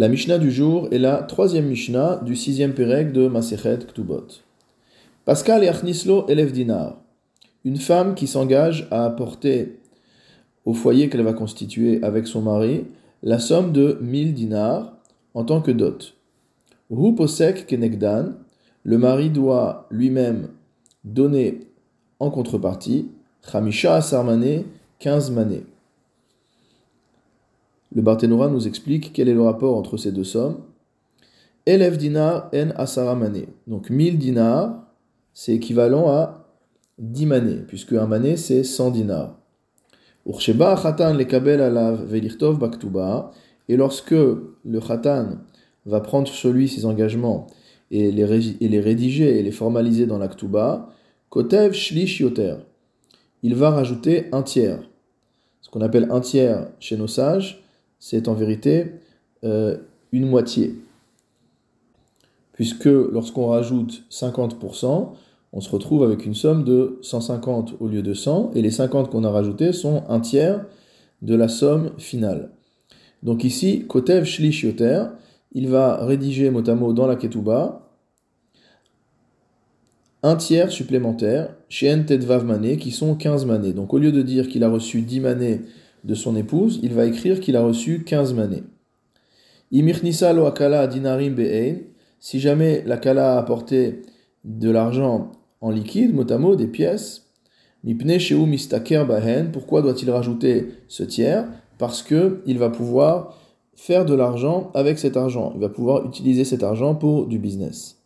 La Mishnah du jour est la troisième Mishnah du sixième Pérec de Masechet Ktubot. Pascal et Achnislo élève dinar. Une femme qui s'engage à apporter au foyer qu'elle va constituer avec son mari la somme de 1000 dinars en tant que dot. Hu posek kenegdan, le mari doit lui-même donner en contrepartie Chamisha asarmané, 15 manées. Le Barthénora nous explique quel est le rapport entre ces deux sommes. Elef dinar en asara mané. Donc 1000 dinars, c'est équivalent à 10 manées, puisque un mané c'est 100 dinars. Ursheba khatan le kabel alav velirtov baktuba. Et lorsque le khatan va prendre sur lui ses engagements et les, et les rédiger et les formaliser dans l'aktuba, kotev shlish yoter. Il va rajouter un tiers. Ce qu'on appelle un tiers chez nos sages, c'est en vérité euh, une moitié. Puisque lorsqu'on rajoute 50%, on se retrouve avec une somme de 150 au lieu de 100, et les 50 qu'on a rajoutés sont un tiers de la somme finale. Donc ici, Kotev Shlish Yoter, il va rédiger mot à mot dans la Ketouba un tiers supplémentaire, chez Tedvav Mané, qui sont 15 manées. Donc au lieu de dire qu'il a reçu 10 manées de son épouse, il va écrire qu'il a reçu 15 manées. Lo akala dinarim be'ein, si jamais la kala a apporté de l'argent en liquide, mot à mot, des pièces. Mipne sheu mistaker bahen. Pourquoi doit-il rajouter ce tiers? Parce que il va pouvoir faire de l'argent avec cet argent. Il va pouvoir utiliser cet argent pour du business.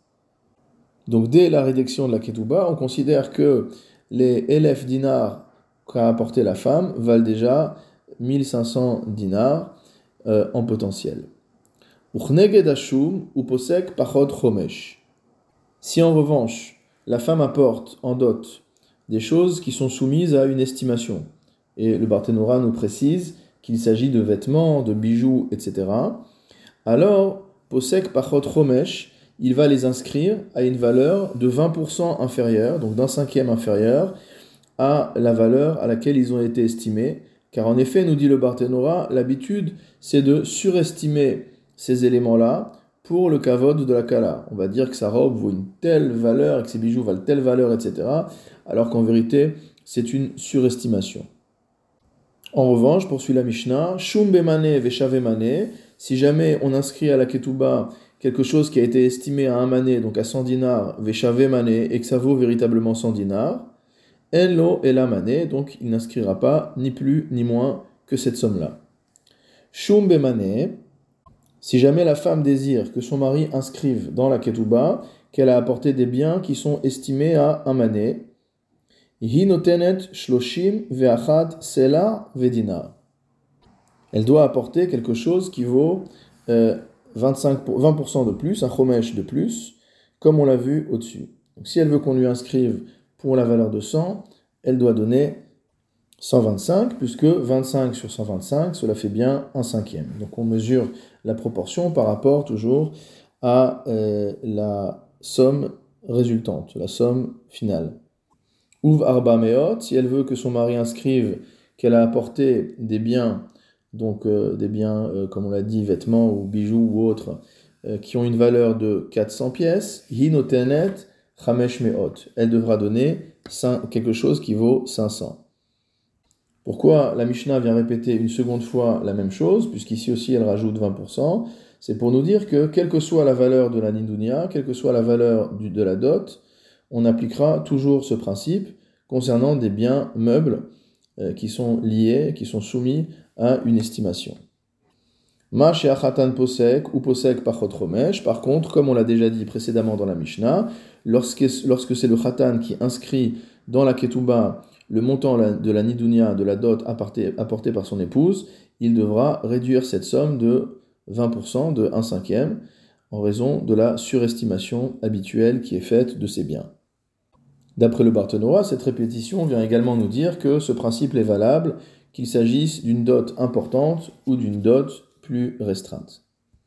Donc dès la rédaction de la ketouba, on considère que les élèves dinars qu'a apporté la femme valent déjà 1500 dinars euh, en potentiel. ou posek chomesh. Si en revanche, la femme apporte en dot des choses qui sont soumises à une estimation. Et le Barthénora nous précise qu'il s'agit de vêtements, de bijoux, etc. Alors, Posek Pachot Romesh, il va les inscrire à une valeur de 20% inférieure, donc d'un cinquième inférieur, à la valeur à laquelle ils ont été estimés. Car en effet, nous dit le Barthénora, l'habitude, c'est de surestimer ces éléments-là pour le kavod de la kala. On va dire que sa robe vaut une telle valeur que ses bijoux valent telle valeur, etc. Alors qu'en vérité, c'est une surestimation. En revanche, poursuit la Mishnah, Shum bemane veshavemane, si jamais on inscrit à la ketouba quelque chose qui a été estimé à un mané, donc à 100 dinars, veshavemane, et que ça vaut véritablement 100 dinars, la mané, donc il n'inscrira pas ni plus ni moins que cette somme-là. Shum bemane, si jamais la femme désire que son mari inscrive dans la ketouba qu'elle a apporté des biens qui sont estimés à un mané, shloshim sela vedina. Elle doit apporter quelque chose qui vaut 25 euh, 20% de plus, un chomesh de plus, comme on l'a vu au-dessus. Donc si elle veut qu'on lui inscrive pour la valeur de 100, elle doit donner 125, puisque 25 sur 125, cela fait bien un cinquième. Donc on mesure la proportion par rapport toujours à euh, la somme résultante, la somme finale. Ouv arba meot, si elle veut que son mari inscrive qu'elle a apporté des biens, donc euh, des biens, euh, comme on l'a dit, vêtements ou bijoux ou autres, qui ont une valeur de 400 pièces, hinotenet chamesh meot. Elle devra donner quelque chose qui vaut 500. Pourquoi la Mishnah vient répéter une seconde fois la même chose, puisqu'ici aussi elle rajoute 20%, c'est pour nous dire que quelle que soit la valeur de la nindunia, quelle que soit la valeur de la dot, on appliquera toujours ce principe concernant des biens meubles euh, qui sont liés, qui sont soumis à une estimation. Ma achatan posek ou posek pachot Par contre, comme on l'a déjà dit précédemment dans la Mishnah, lorsque, lorsque c'est le khatan qui inscrit dans la ketouba le montant de la nidunia, de la dot apportée, par son épouse, il devra réduire cette somme de 20%, de 1 cinquième, en raison de la surestimation habituelle qui est faite de ses biens. D'après le Barthénora, cette répétition vient également nous dire que ce principe est valable, qu'il s'agisse d'une dot importante ou d'une dot plus restreinte.